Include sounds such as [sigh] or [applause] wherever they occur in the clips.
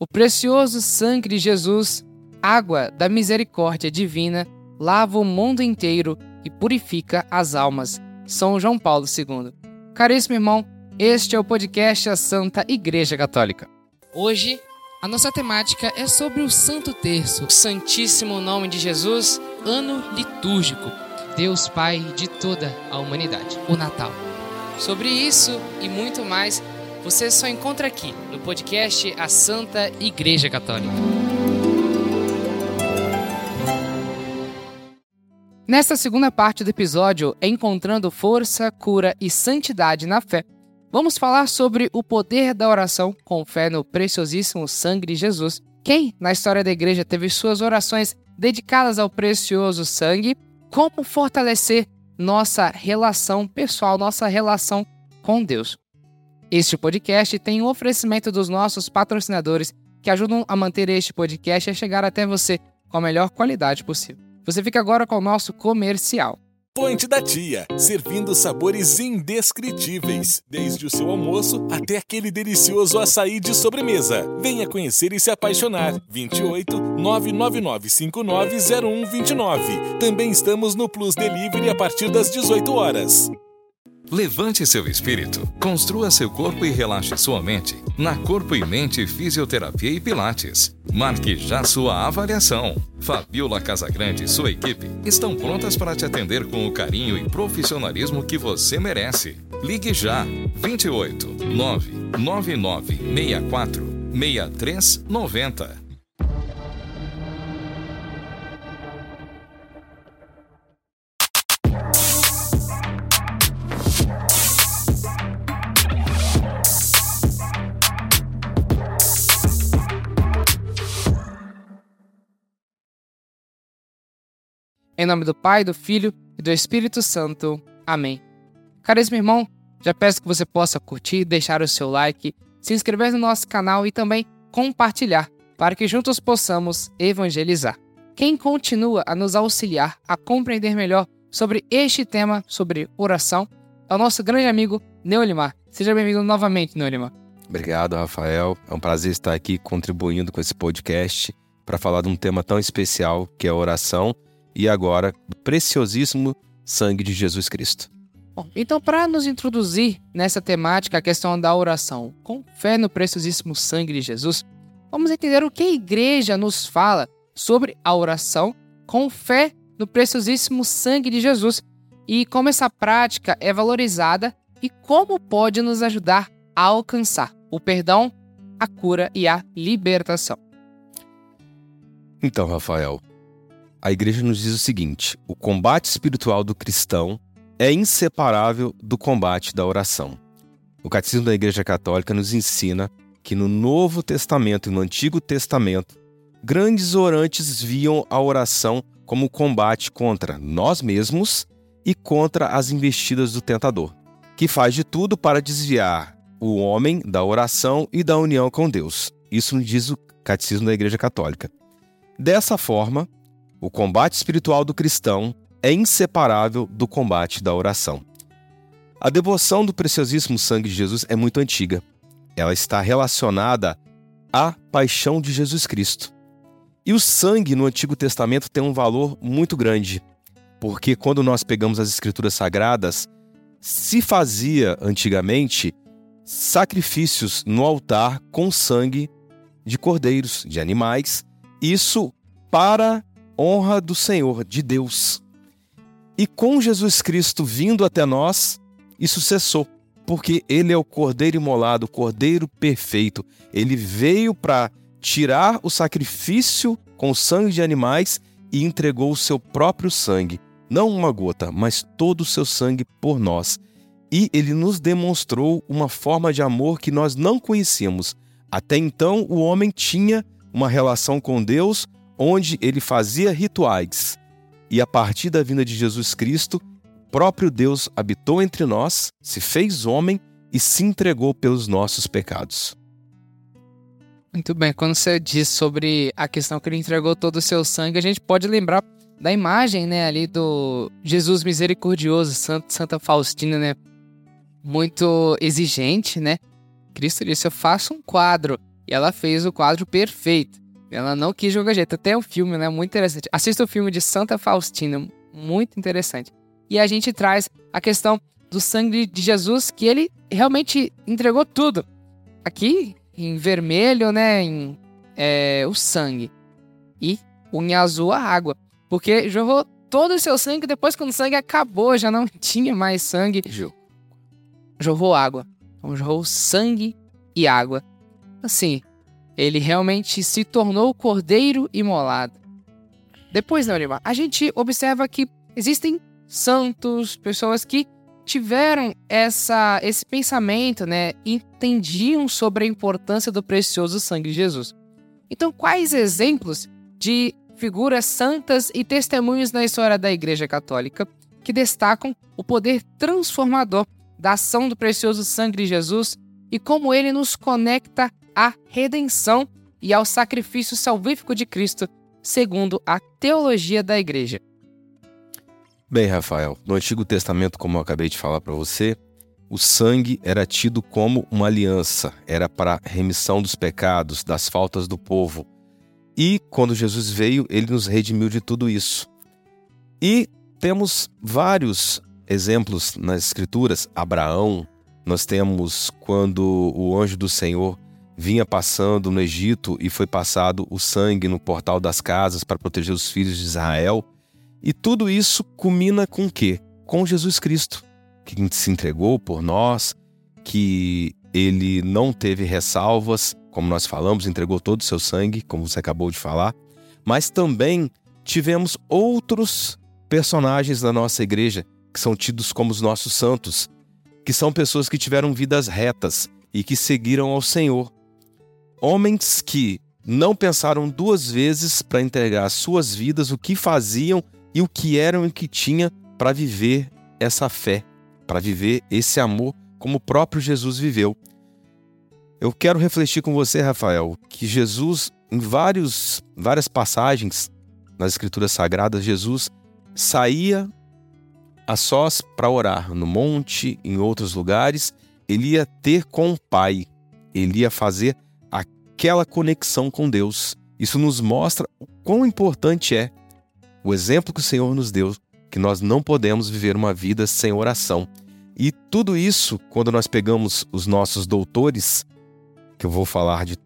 O precioso sangue de Jesus, água da misericórdia divina, lava o mundo inteiro e purifica as almas. São João Paulo II. Caríssimo irmão, este é o podcast A Santa Igreja Católica. Hoje, a nossa temática é sobre o Santo Terço, o Santíssimo Nome de Jesus, ano litúrgico, Deus Pai de toda a humanidade, o Natal. Sobre isso e muito mais, você só encontra aqui no podcast A Santa Igreja Católica. Nesta segunda parte do episódio, Encontrando Força, Cura e Santidade na Fé, vamos falar sobre o poder da oração com fé no preciosíssimo sangue de Jesus. Quem, na história da igreja, teve suas orações dedicadas ao precioso sangue? Como fortalecer nossa relação pessoal, nossa relação com Deus? Este podcast tem um oferecimento dos nossos patrocinadores que ajudam a manter este podcast a chegar até você com a melhor qualidade possível. Você fica agora com o nosso comercial. Ponte da Tia, servindo sabores indescritíveis, desde o seu almoço até aquele delicioso açaí de sobremesa. Venha conhecer e se apaixonar. 28 999 590129. Também estamos no Plus Delivery a partir das 18 horas. Levante seu espírito, construa seu corpo e relaxe sua mente na Corpo e Mente Fisioterapia e Pilates. Marque já sua avaliação. Fabiola Casagrande e sua equipe estão prontas para te atender com o carinho e profissionalismo que você merece. Ligue já 28 999 64 6390. Em nome do Pai, do Filho e do Espírito Santo. Amém. Caríssimo irmão, já peço que você possa curtir, deixar o seu like, se inscrever no nosso canal e também compartilhar, para que juntos possamos evangelizar. Quem continua a nos auxiliar a compreender melhor sobre este tema, sobre oração, é o nosso grande amigo Neolimar. Seja bem-vindo novamente, Neolimar. Obrigado, Rafael. É um prazer estar aqui contribuindo com esse podcast para falar de um tema tão especial que é a oração e agora do preciosíssimo sangue de Jesus Cristo. Bom, então, para nos introduzir nessa temática, a questão da oração, com fé no preciosíssimo sangue de Jesus, vamos entender o que a igreja nos fala sobre a oração com fé no preciosíssimo sangue de Jesus e como essa prática é valorizada e como pode nos ajudar a alcançar o perdão, a cura e a libertação. Então, Rafael, a igreja nos diz o seguinte: o combate espiritual do cristão é inseparável do combate da oração. O Catecismo da Igreja Católica nos ensina que no Novo Testamento e no Antigo Testamento, grandes orantes viam a oração como combate contra nós mesmos e contra as investidas do tentador, que faz de tudo para desviar o homem da oração e da união com Deus. Isso nos diz o Catecismo da Igreja Católica. Dessa forma, o combate espiritual do cristão é inseparável do combate da oração. A devoção do preciosíssimo sangue de Jesus é muito antiga. Ela está relacionada à paixão de Jesus Cristo. E o sangue no Antigo Testamento tem um valor muito grande, porque quando nós pegamos as Escrituras Sagradas, se fazia antigamente sacrifícios no altar com sangue de cordeiros, de animais, isso para honra do Senhor, de Deus. E com Jesus Cristo vindo até nós, isso cessou, porque ele é o Cordeiro imolado, o Cordeiro perfeito. Ele veio para tirar o sacrifício com sangue de animais e entregou o seu próprio sangue, não uma gota, mas todo o seu sangue por nós. E ele nos demonstrou uma forma de amor que nós não conhecíamos. Até então, o homem tinha uma relação com Deus onde ele fazia rituais. E a partir da vinda de Jesus Cristo, próprio Deus habitou entre nós, se fez homem e se entregou pelos nossos pecados. Muito bem, quando você diz sobre a questão que ele entregou todo o seu sangue, a gente pode lembrar da imagem, né, ali do Jesus misericordioso, Santa Faustina, né, muito exigente, né? Cristo disse: "Eu faço um quadro E ela fez o quadro perfeito. Ela não quis jogar jeito. Até o filme, né? Muito interessante. Assista o filme de Santa Faustina, muito interessante. E a gente traz a questão do sangue de Jesus, que ele realmente entregou tudo. Aqui, em vermelho, né? Em é, o sangue. E em azul, a água. Porque jorrou todo o seu sangue depois, quando o sangue acabou, já não [laughs] tinha mais sangue. Jorrou água. Então, jorrou sangue e água. Assim, ele realmente se tornou cordeiro imolado. Depois, Neurimar, a gente observa que existem santos, pessoas que tiveram essa, esse pensamento, né? Entendiam sobre a importância do precioso sangue de Jesus. Então, quais exemplos de figuras santas e testemunhos na história da Igreja Católica que destacam o poder transformador da ação do precioso sangue de Jesus e como ele nos conecta à redenção e ao sacrifício salvífico de Cristo, segundo a teologia da Igreja. Bem, Rafael, no Antigo Testamento, como eu acabei de falar para você, o sangue era tido como uma aliança, era para remissão dos pecados, das faltas do povo. E quando Jesus veio, ele nos redimiu de tudo isso. E temos vários exemplos nas Escrituras. Abraão, nós temos quando o anjo do Senhor vinha passando no Egito e foi passado o sangue no portal das casas para proteger os filhos de Israel. E tudo isso culmina com o quê? Com Jesus Cristo, que se entregou por nós, que ele não teve ressalvas, como nós falamos, entregou todo o seu sangue, como você acabou de falar, mas também tivemos outros personagens da nossa igreja que são tidos como os nossos santos, que são pessoas que tiveram vidas retas e que seguiram ao Senhor. Homens que não pensaram duas vezes para entregar suas vidas, o que faziam e o que eram e o que tinha para viver essa fé, para viver esse amor como o próprio Jesus viveu. Eu quero refletir com você, Rafael, que Jesus, em vários, várias passagens nas Escrituras Sagradas, Jesus saía a sós para orar no monte, em outros lugares, ele ia ter com o Pai, ele ia fazer aquela conexão com Deus. Isso nos mostra o quão importante é o exemplo que o Senhor nos deu, que nós não podemos viver uma vida sem oração. E tudo isso, quando nós pegamos os nossos doutores, que eu vou falar de.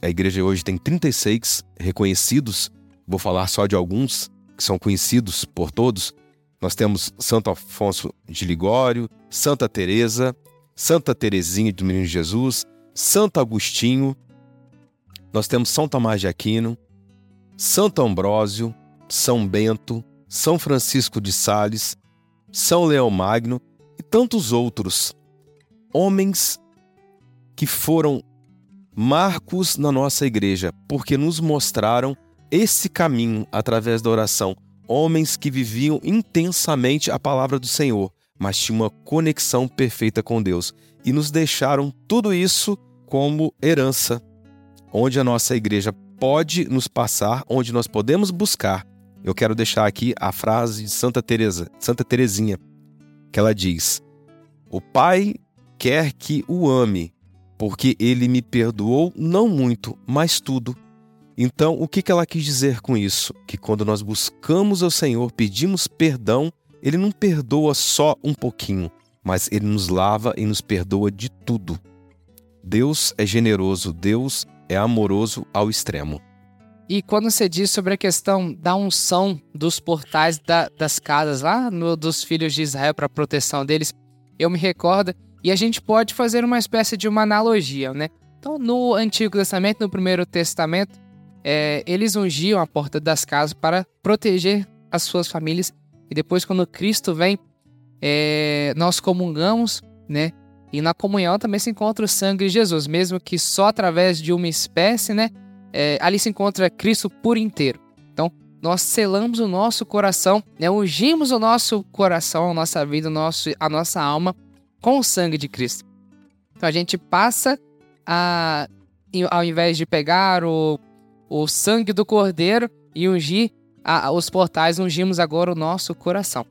A igreja hoje tem 36 reconhecidos, vou falar só de alguns que são conhecidos por todos. Nós temos Santo Afonso de Ligório, Santa Teresa, Santa Teresinha do Menino Jesus, Santo Agostinho, nós temos São Tomás de Aquino, Santo Ambrósio, São Bento, São Francisco de Sales, São Leão Magno e tantos outros homens que foram marcos na nossa igreja, porque nos mostraram esse caminho através da oração. Homens que viviam intensamente a palavra do Senhor, mas tinham uma conexão perfeita com Deus e nos deixaram tudo isso como herança onde a nossa igreja pode nos passar, onde nós podemos buscar. Eu quero deixar aqui a frase de Santa Teresa, Santa Teresinha, que ela diz: O Pai quer que o ame, porque ele me perdoou não muito, mas tudo. Então, o que ela quis dizer com isso? Que quando nós buscamos ao Senhor, pedimos perdão, ele não perdoa só um pouquinho, mas ele nos lava e nos perdoa de tudo. Deus é generoso, Deus é amoroso ao extremo. E quando você diz sobre a questão da unção dos portais da, das casas lá no, dos filhos de Israel para proteção deles, eu me recordo e a gente pode fazer uma espécie de uma analogia, né? Então, no Antigo Testamento, no Primeiro Testamento, é, eles ungiam a porta das casas para proteger as suas famílias. E depois, quando Cristo vem, é, nós comungamos, né? E na comunhão também se encontra o sangue de Jesus, mesmo que só através de uma espécie, né? É, ali se encontra Cristo por inteiro. Então, nós selamos o nosso coração, né, ungimos o nosso coração, a nossa vida, nosso, a nossa alma com o sangue de Cristo. Então, a gente passa a, ao invés de pegar o, o sangue do cordeiro e ungir a, os portais, ungimos agora o nosso coração.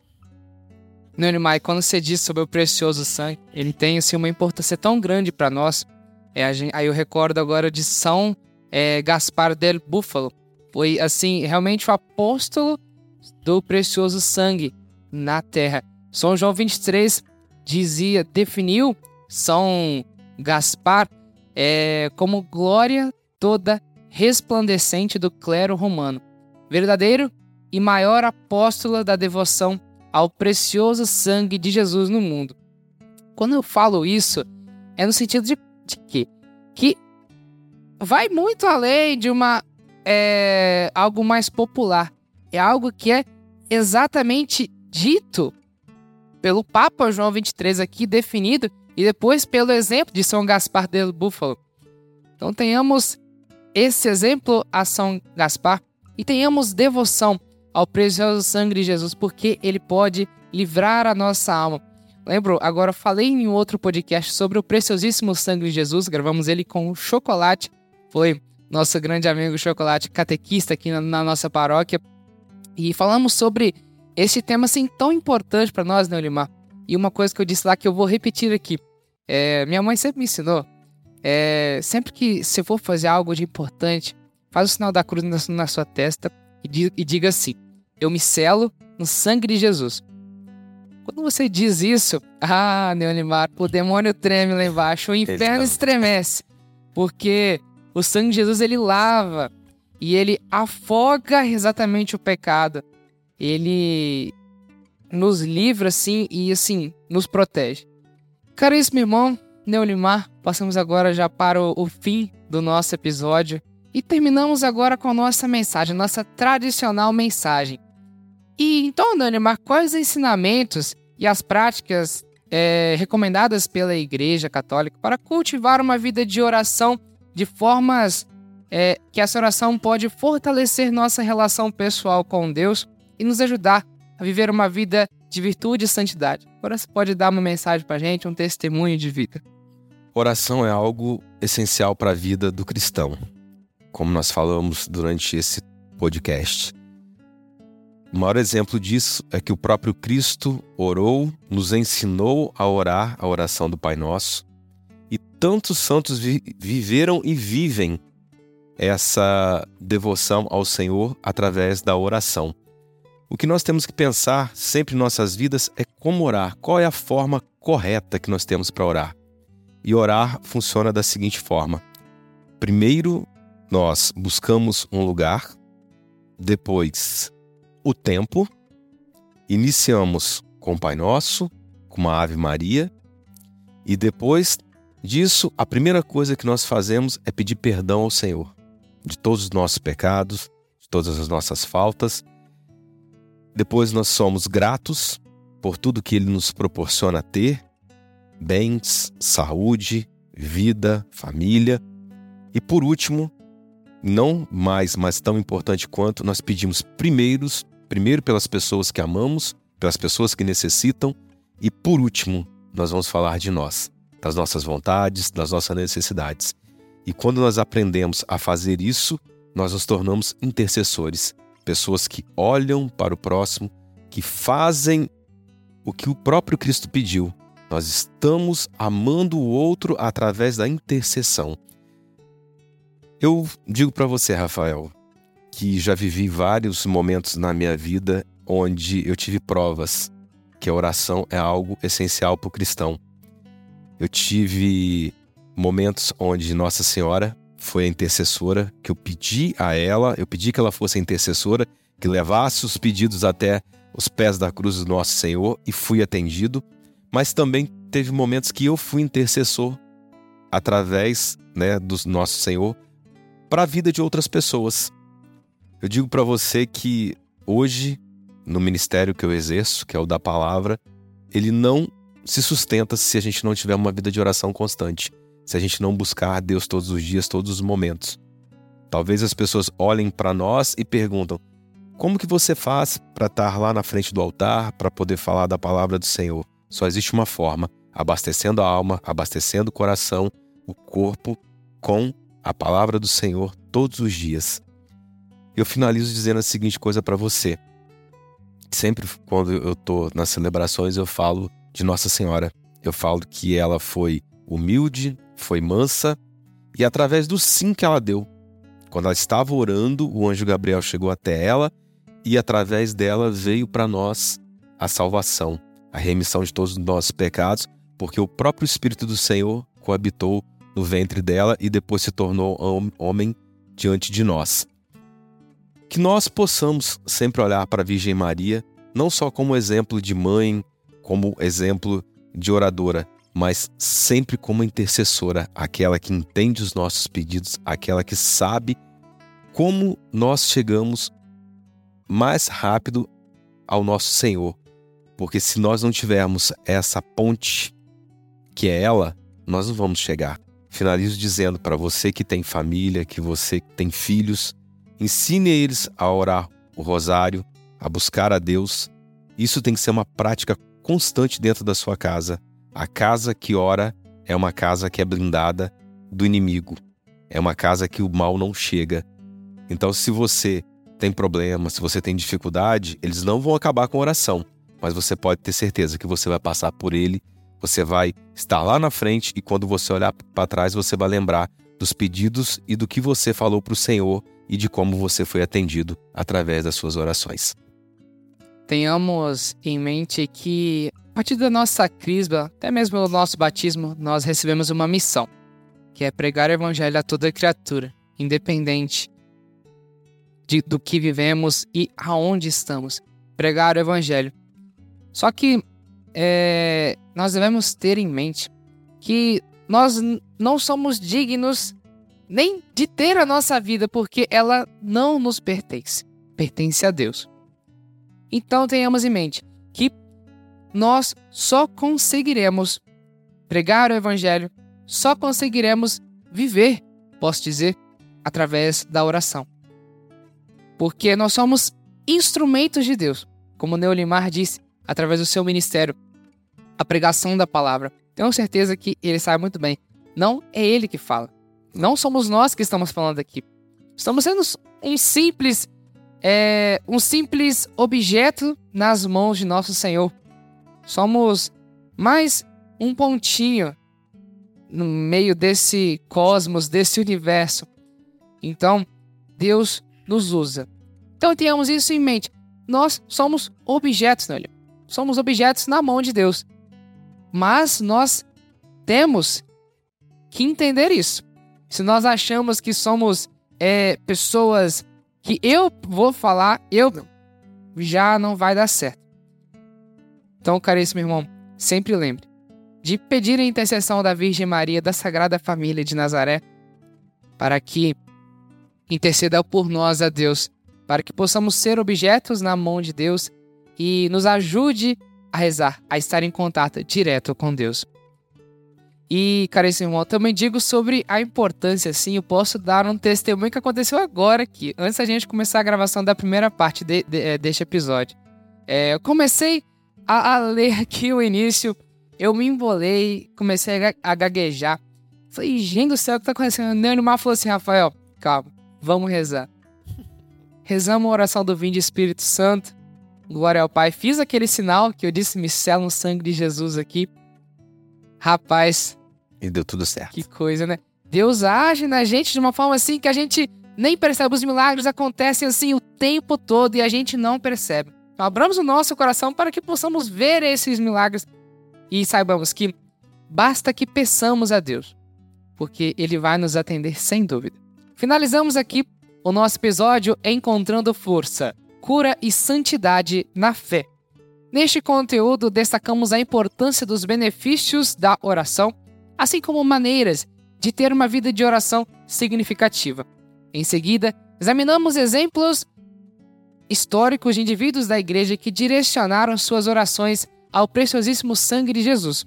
Neonimai, quando você diz sobre o precioso sangue, ele tem assim, uma importância tão grande para nós. É, gente, aí eu recordo agora de São é, Gaspar del Búfalo. Foi, assim, realmente o apóstolo do precioso sangue na terra. São João 23 dizia, definiu São Gaspar é, como glória toda resplandecente do clero romano, verdadeiro e maior apóstolo da devoção ao precioso sangue de Jesus no mundo. Quando eu falo isso, é no sentido de, de quê? Que vai muito além de uma é, algo mais popular. É algo que é exatamente dito pelo Papa João 23 aqui, definido, e depois pelo exemplo de São Gaspar del Búfalo. Então tenhamos esse exemplo a São Gaspar e tenhamos devoção ao precioso sangue de Jesus, porque ele pode livrar a nossa alma. Lembro, agora falei em outro podcast sobre o preciosíssimo sangue de Jesus, gravamos ele com o Chocolate, foi nosso grande amigo Chocolate catequista aqui na, na nossa paróquia, e falamos sobre esse tema assim tão importante para nós, né, Olimar? E uma coisa que eu disse lá que eu vou repetir aqui. É, minha mãe sempre me ensinou, é, sempre que você for fazer algo de importante, faz o sinal da cruz na, na sua testa e, e diga assim: Eu me selo no sangue de Jesus. Quando você diz isso, ah, Neonimar, o demônio treme lá embaixo, o inferno estremece. Porque o sangue de Jesus ele lava e ele afoga exatamente o pecado. Ele nos livra assim e assim nos protege. Caríssimo irmão, Neonimar, passamos agora já para o, o fim do nosso episódio. E terminamos agora com a nossa mensagem, nossa tradicional mensagem. E então, Neonimar, quais os ensinamentos e as práticas é, recomendadas pela Igreja Católica para cultivar uma vida de oração de formas é, que essa oração pode fortalecer nossa relação pessoal com Deus e nos ajudar a viver uma vida de virtude e santidade. Agora você pode dar uma mensagem para gente, um testemunho de vida. Oração é algo essencial para a vida do cristão como nós falamos durante esse podcast. O maior exemplo disso é que o próprio Cristo orou, nos ensinou a orar a oração do Pai Nosso, e tantos santos vi viveram e vivem essa devoção ao Senhor através da oração. O que nós temos que pensar sempre em nossas vidas é como orar, qual é a forma correta que nós temos para orar. E orar funciona da seguinte forma: primeiro, nós buscamos um lugar, depois o tempo, iniciamos com o Pai Nosso, com uma Ave Maria, e depois disso, a primeira coisa que nós fazemos é pedir perdão ao Senhor de todos os nossos pecados, de todas as nossas faltas. Depois nós somos gratos por tudo que Ele nos proporciona ter: bens, saúde, vida, família. E por último, não mais, mas tão importante quanto, nós pedimos primeiros, primeiro pelas pessoas que amamos, pelas pessoas que necessitam, e por último, nós vamos falar de nós, das nossas vontades, das nossas necessidades. E quando nós aprendemos a fazer isso, nós nos tornamos intercessores, pessoas que olham para o próximo, que fazem o que o próprio Cristo pediu. Nós estamos amando o outro através da intercessão. Eu digo para você, Rafael, que já vivi vários momentos na minha vida onde eu tive provas que a oração é algo essencial para o cristão. Eu tive momentos onde Nossa Senhora foi a intercessora, que eu pedi a ela, eu pedi que ela fosse a intercessora, que levasse os pedidos até os pés da cruz do nosso Senhor e fui atendido, mas também teve momentos que eu fui intercessor através né, do nosso Senhor para a vida de outras pessoas. Eu digo para você que hoje, no ministério que eu exerço, que é o da palavra, ele não se sustenta se a gente não tiver uma vida de oração constante, se a gente não buscar Deus todos os dias, todos os momentos. Talvez as pessoas olhem para nós e perguntam: como que você faz para estar lá na frente do altar, para poder falar da palavra do Senhor? Só existe uma forma: abastecendo a alma, abastecendo o coração, o corpo com a palavra do Senhor todos os dias. Eu finalizo dizendo a seguinte coisa para você. Sempre quando eu estou nas celebrações eu falo de Nossa Senhora. Eu falo que ela foi humilde, foi mansa e através do sim que ela deu. Quando ela estava orando, o anjo Gabriel chegou até ela e através dela veio para nós a salvação, a remissão de todos os nossos pecados, porque o próprio Espírito do Senhor coabitou no ventre dela e depois se tornou homem diante de nós. Que nós possamos sempre olhar para a Virgem Maria, não só como exemplo de mãe, como exemplo de oradora, mas sempre como intercessora, aquela que entende os nossos pedidos, aquela que sabe como nós chegamos mais rápido ao nosso Senhor. Porque se nós não tivermos essa ponte que é ela, nós não vamos chegar. Finalizo dizendo para você que tem família, que você tem filhos, ensine eles a orar o rosário, a buscar a Deus. Isso tem que ser uma prática constante dentro da sua casa. A casa que ora é uma casa que é blindada do inimigo. É uma casa que o mal não chega. Então, se você tem problema, se você tem dificuldade, eles não vão acabar com a oração, mas você pode ter certeza que você vai passar por ele você vai estar lá na frente e quando você olhar para trás, você vai lembrar dos pedidos e do que você falou para o Senhor e de como você foi atendido através das suas orações. Tenhamos em mente que, a partir da nossa crisma, até mesmo o nosso batismo, nós recebemos uma missão, que é pregar o evangelho a toda criatura, independente de, do que vivemos e aonde estamos. Pregar o evangelho. Só que é, nós devemos ter em mente que nós não somos dignos nem de ter a nossa vida, porque ela não nos pertence, pertence a Deus. Então tenhamos em mente que nós só conseguiremos pregar o Evangelho, só conseguiremos viver, posso dizer, através da oração. Porque nós somos instrumentos de Deus, como Neolimar disse, através do seu ministério a pregação da palavra. Tenho certeza que ele sabe muito bem. Não é ele que fala. Não somos nós que estamos falando aqui. Estamos sendo um simples, é, um simples objeto nas mãos de nosso Senhor. Somos mais um pontinho no meio desse cosmos, desse universo. Então, Deus nos usa. Então, tenhamos isso em mente. Nós somos objetos, não é? Somos objetos na mão de Deus. Mas nós temos que entender isso. Se nós achamos que somos é, pessoas que eu vou falar, eu já não vai dar certo. Então, caríssimo irmão, sempre lembre de pedir a intercessão da Virgem Maria da Sagrada Família de Nazaré para que interceda por nós a Deus, para que possamos ser objetos na mão de Deus e nos ajude a rezar, a estar em contato direto com Deus. E, caríssimo irmão, também digo sobre a importância, sim, eu posso dar um testemunho que aconteceu agora aqui, antes da gente começar a gravação da primeira parte de, de, é, deste episódio. É, eu comecei a, a, ler [laughs] aqui o início, eu me embolei, comecei a, a gaguejar. Falei, gente do céu, o que tá acontecendo? O Neymar falou assim, Rafael, calma, vamos rezar. Rezamos a oração do Vinde Espírito Santo, Glória ao Pai. Fiz aquele sinal que eu disse, me sela no sangue de Jesus aqui. Rapaz. E deu tudo certo. Que coisa, né? Deus age na gente de uma forma assim que a gente nem percebe. Os milagres acontecem assim o tempo todo e a gente não percebe. Então, abramos o nosso coração para que possamos ver esses milagres e saibamos que basta que peçamos a Deus, porque Ele vai nos atender sem dúvida. Finalizamos aqui o nosso episódio Encontrando Força cura e santidade na fé. Neste conteúdo, destacamos a importância dos benefícios da oração, assim como maneiras de ter uma vida de oração significativa. Em seguida, examinamos exemplos históricos de indivíduos da igreja que direcionaram suas orações ao preciosíssimo sangue de Jesus,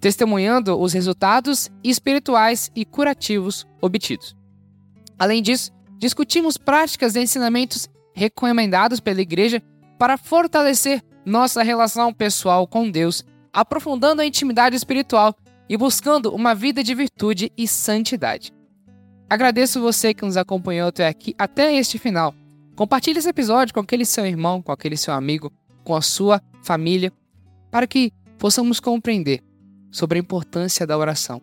testemunhando os resultados espirituais e curativos obtidos. Além disso, discutimos práticas e ensinamentos recomendados pela Igreja para fortalecer nossa relação pessoal com Deus, aprofundando a intimidade espiritual e buscando uma vida de virtude e santidade. Agradeço você que nos acompanhou até aqui, até este final. Compartilhe esse episódio com aquele seu irmão, com aquele seu amigo, com a sua família, para que possamos compreender sobre a importância da oração.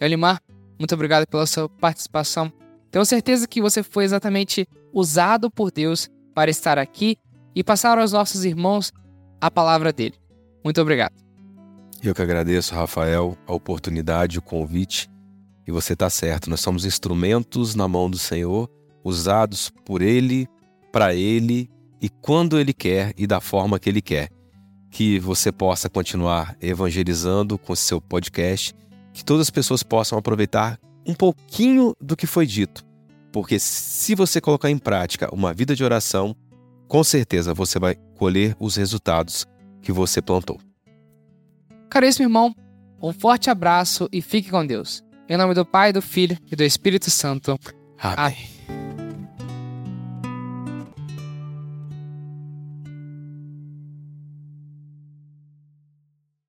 Elimar, muito obrigado pela sua participação. Tenho certeza que você foi exatamente usado por Deus para estar aqui e passar aos nossos irmãos a palavra dele. Muito obrigado. Eu que agradeço, Rafael, a oportunidade, o convite. E você está certo, nós somos instrumentos na mão do Senhor, usados por Ele, para Ele e quando Ele quer e da forma que Ele quer. Que você possa continuar evangelizando com seu podcast, que todas as pessoas possam aproveitar um pouquinho do que foi dito. Porque se você colocar em prática uma vida de oração, com certeza você vai colher os resultados que você plantou. Caríssimo irmão, um forte abraço e fique com Deus. Em nome do Pai, do Filho e do Espírito Santo. Amém. Amém.